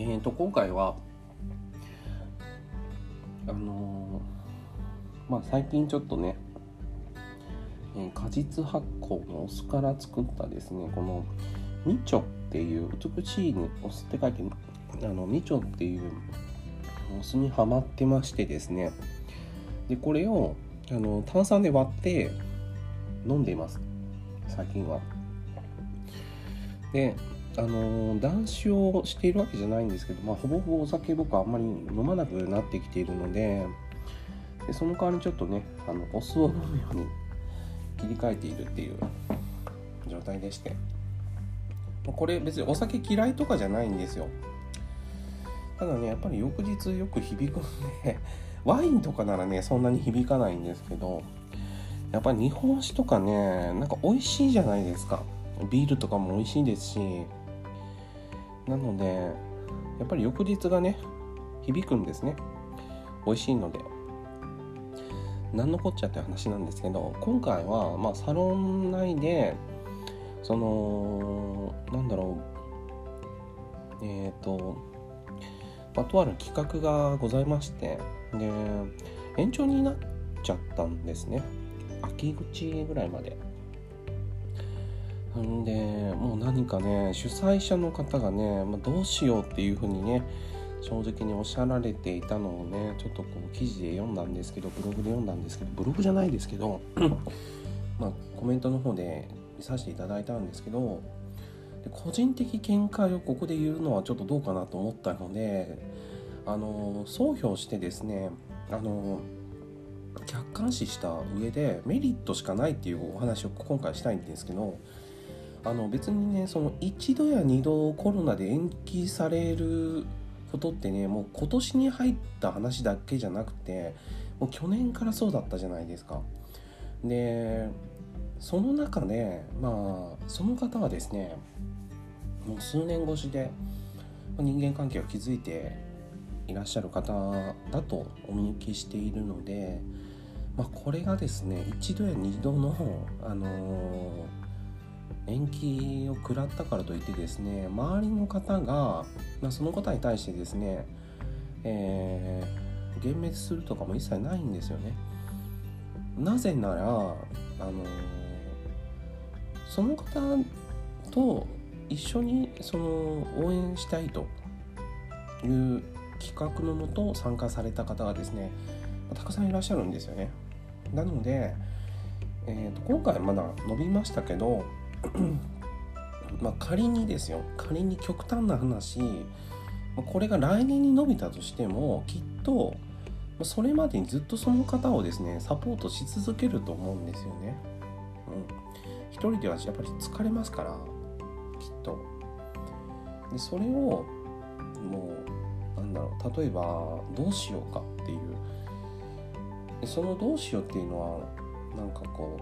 えーと今回はあのーまあ最近ちょっとね、えー果実発酵のお酢から作ったですねこのみちょっていう美しいにお酢って書いてあのみちょっていうお酢にはまってましてですね。でこれをあの炭酸で割って飲んでいます。最近は。であの断酒をしているわけじゃないんですけど、まあ、ほぼほぼお酒僕はあんまり飲まなくなってきているのででその代わりにちょっとねあのお酢を飲むように切り替えているっていう状態でして。これ別にお酒嫌いとかじゃないんですよ。ただねやっぱり翌日よく響くんで ワインとかならねそんなに響かないんですけどやっぱり日本酒とかねなんか美味しいじゃないですか。ビールとかも美味しいですしなのでやっぱり翌日がね響くんですね。美味しいので。何のこっちゃって話なんですけど今回はまあサロン内でそのなんだろうえっ、と、まあ、とある企画がございましてで延長になっちゃったんですね。秋口ぐらいまで。んでもう何かね主催者の方がね、まあ、どうしようっていうふうにね正直におっしゃられていたのをねちょっとこう記事で読んだんですけどブログで読んだんですけどブログじゃないですけど まあコメントの方で見させていただいたんですけどで個人的見解をここで言うのはちょっとどうかなと思ったのであの総評してですねあの客観視した上でメリットしかないっていうお話を今回したいんですけどあの別にねその一度や二度コロナで延期されることってねもう今年に入った話だけじゃなくてもう去年からそうだったじゃないですか。でその中でまあその方はですねもう数年越しで人間関係を築いていらっしゃる方だとお見受けしているので、まあ、これがですね一度や二度の、あのー延期を食らったからといってですね周りの方が、まあ、その方に対してですね、えー、幻滅するとかも一切ないんですよね。なぜなら、あのその方と一緒にその応援したいという企画のもと参加された方がですねたくさんいらっしゃるんですよね。なので、えーと今回まだ伸びましたけどまあ仮にですよ。仮に極端な話これが来年に伸びたとしてもきっとそれまでにずっとその方をですねサポートし続けると思うんですよね。うん、一人ではやっぱり疲れますからきっと。でそれをもうなんだろう例えばどうしようかっていう。でそのどうしようっていうのはなんかこ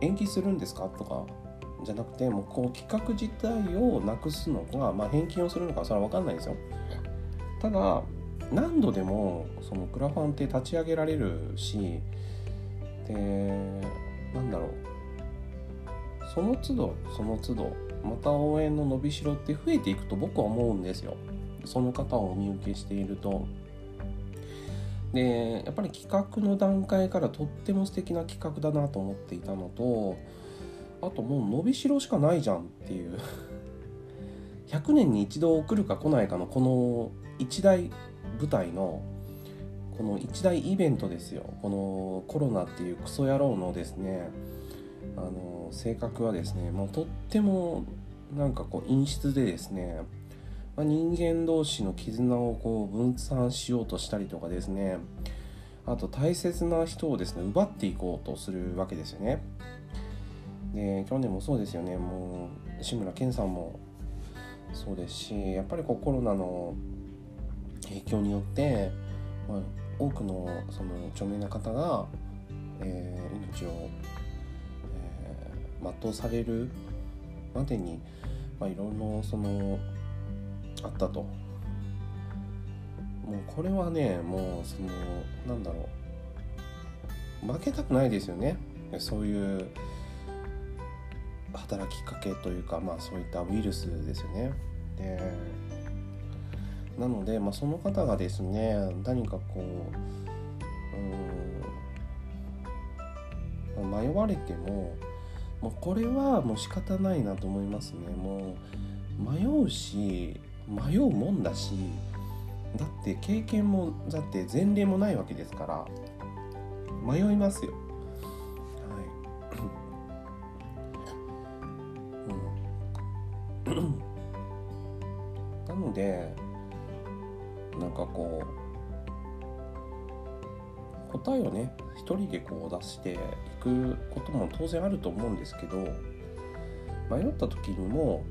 う延期するんですか？とかじゃなくてもうこう企画自体をなくすのか、まあ、返金をするのかそれは分かんないですよ。ただ何度でもそのクラファンって立ち上げられるしでなんだろう。その都度その都度また応援の伸びしろって増えていくと僕は思うんですよ。その方をお見受けしていると。でやっぱり企画の段階からとっても素敵な企画だなと思っていたのとあともう伸びしろしかないじゃんっていう。100年に一度来るか来ないかのこの一大舞台のこの一大イベントですよ。このコロナっていうクソ野郎のですねあの性格はですねもうとってもなんかこう陰湿でですね、まあ、人間同士の絆をこう分散しようとしたりとかですねあと大切な人をですね奪っていこうとするわけですよね。で去年もそうですよね。もう志村けんさんもそうですしやっぱりこうコロナの影響によって、まあ、多くのその著名な方が、えー、命を、えー、全うされるまでに、まあ、いろいろそのあったと。もうこれはねもうそのなんだろう。負けたくないですよね。そういう働きかけというか、まあ、そういったウイルスですよね。でなので、まあ、その方がですね何かこううん迷われてももうこれはもう仕方ないなと思いますねもう迷うし迷うもんだしだって経験もだって前例もないわけですから迷いますよでなんかこう答えをね一人でこう出していくことも当然あると思うんですけど迷った時にも、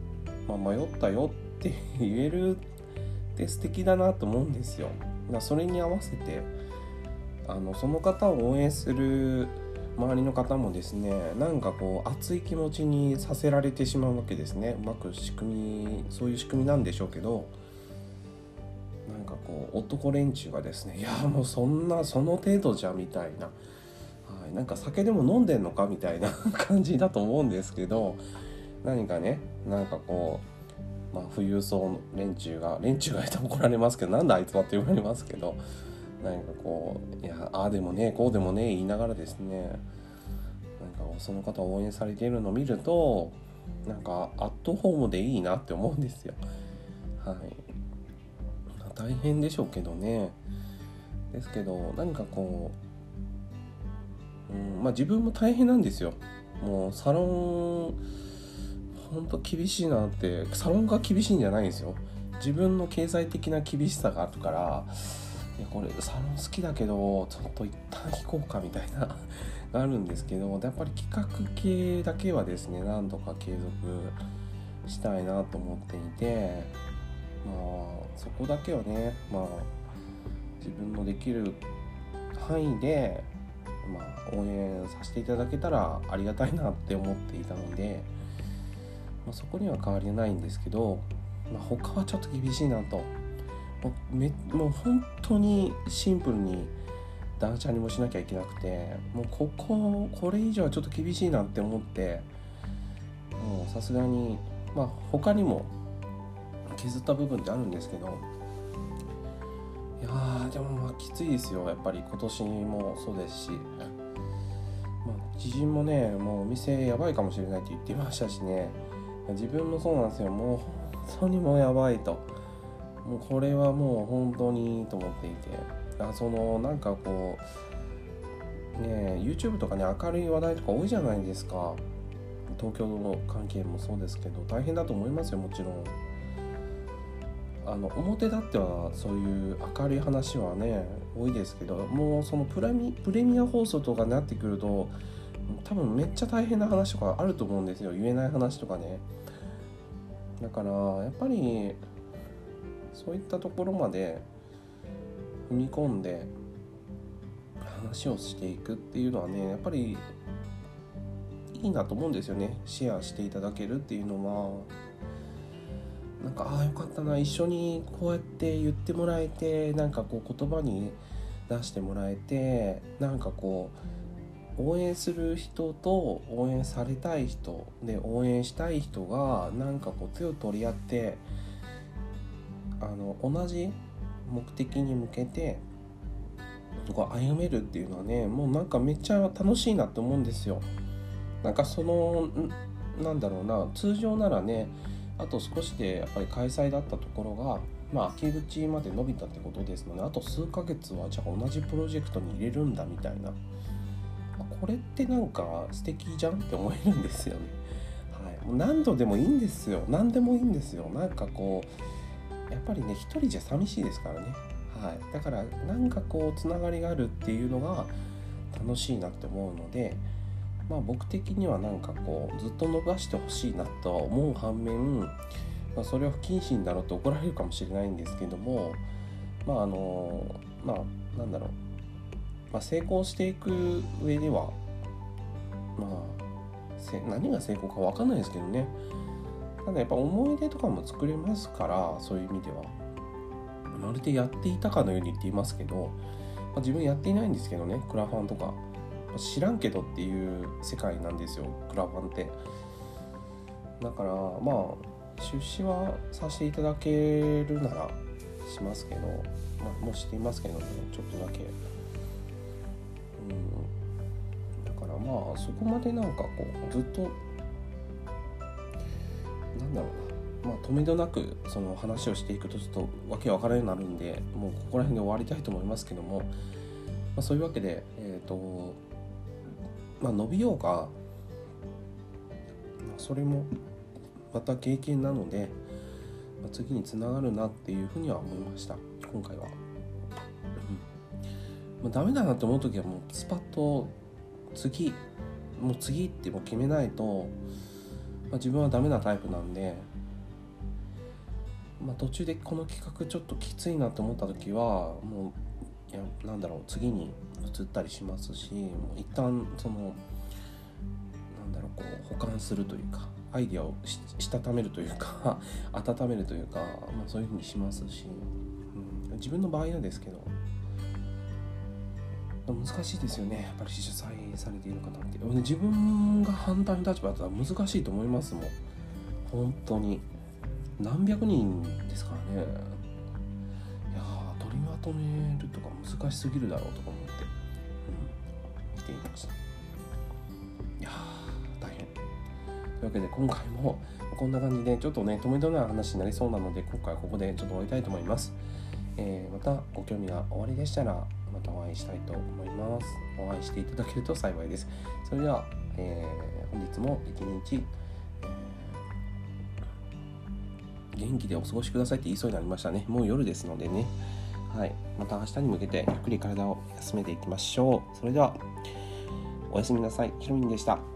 まあ、迷ったよって言えるって素敵だなと思うんですよ。だそれに合わせてあのその方を応援する周りの方もですねなんかこう熱い気持ちにさせられてしまうわけですね。うまく仕組みそういう仕組みなんでしょうけどなんかこう男連中がですねいやもうそんなその程度じゃみたいな、はい、なんか酒でも飲んでんのかみたいな 感じだと思うんですけど何かねなんかこう、まあ、富裕層の連中が連中がいたら怒られますけどなんであいつはって言われますけど何かこういやああでもねこうでもね言いながらですねなんかその方を応援されているのを見るとなんかアットホームでいいなって思うんですよ。はい、大変でしょうけどねですけど何かこう、うんまあ、自分も大変なんですよ。もうサロンほんと厳しいなってサロンが厳しいんじゃないんですよ。自分の経済的な厳しさがあるからいやこれサロン好きだけどちょっと一旦引こうかみたいながあるんですけどやっぱり企画系だけはですね何度か継続したいなと思っていてまあそこだけはねまあ自分のできる範囲で、まあ、応援させていただけたらありがたいなって思っていたので、まあ、そこには変わりないんですけど、まあ、他はちょっと厳しいなと。もうめもう本当にシンプルに断捨離もしなきゃいけなくてもうこここれ以上はちょっと厳しいなって思ってもうさすがにまあ他にも削った部分ってあるんですけどいやーでもまあきついですよ。やっぱり今年もそうですし、まあ、知人もねもうお店やばいかもしれないって言ってましたしね。自分もそうなんですよ。もう本当にもうやばいと。もうこれはもう本当にと思っていて。あそのなんかこうね YouTube とかね明るい話題とか多いじゃないですか。東京の関係もそうですけど大変だと思いますよもちろん。あの表立ってはそういう明るい話はね多いですけどもうそのプレミプレミア放送とかになってくると多分めっちゃ大変な話とかあると思うんですよ。言えない話とかね。だからやっぱりそういったところまで踏み込んで話をしていくっていうのはねやっぱりいいなと思うんですよね。シェアしていただけるっていうのは。なんかああよかったな。一緒にこうやって言ってもらえてなんかこう言葉に出してもらえてなんかこう応援する人と応援されたい人で応援したい人がなんかこう手を取り合ってあの同じ目的に向けてこう歩めるっていうのはねもうなんかめっちゃ楽しいなって思うんですよ。なんかそのなんだろうな通常ならねあと少しでやっぱり開催だったところがまあ秋口まで伸びたってことですのであと数ヶ月はじゃあ同じプロジェクトに入れるんだみたいなこれってなんか素敵じゃんって思えるんですよね。はい、もう何度でもいいんですよ何でもいいんですよなんかこうやっぱりね一人じゃ寂しいですからね、はい、だからなんかこうつながりがあるっていうのが楽しいなって思うのでまあ僕的にはなんかこうずっと伸ばしてほしいなとは思う反面、まあ、それは不謹慎だろうと怒られるかもしれないんですけどもまああのまあなんだろう、まあ、成功していく上ではまあ何が成功か分かんないですけどね。ただやっぱ思い出とかも作れますからそういう意味では。まるでやっていたかのように言っていますけど、まあ、自分やっていないんですけどねクラファンとか。知らんけどっていう世界なんですよクラファンって。だからまあ出資はさせていただけるならしますけど、まあ、もうしていますけどねちょっとだけ。うん。だからまあそこまでなんかこうずっとだろうな。まあ止めどなくその話をしていくとちょっとわけわからなくなるんでもうここら辺で終わりたいと思いますけども、まあ、そういうわけでえっ、ー、とまあ伸びようがそれもまた経験なので、まあ、次につながるなっていうふうには思いました。今回は。まあ、ダメだなって思う時はもうスパッと次もう次ってもう決めないと、まあ、自分はダメなタイプなんで、まあ、途中でこの企画ちょっときついなって思った時はもういやなんだろう次に移ったりしますしもう一旦そのなんだろうこう保管するというかアイデアをしたためるというか 温めるというか、まあ、そういうふうにしますし、うん、自分の場合はですけど難しいですよねやっぱり主催されている方って自分が反対の立場だったら難しいと思いますもん。本当に。何百人ですからね。いや取りまとめるとか難しすぎるだろうとか思って、うん、見ていました。いや大変。というわけで今回もこんな感じでちょっとね止めどない話になりそうなので今回はここでちょっと終わりたいと思います、えー、またご興味がおありでしたらまたお会いしたいと思います。お会いしていただけると幸いです。それでは、えー、本日も一日、えー、元気でお過ごしくださいって言いそうになりましたね。もう夜ですのでね。はい、また明日に向けてゆっくり体を休めていきましょう。それではおやすみなさい。ひろみんでした。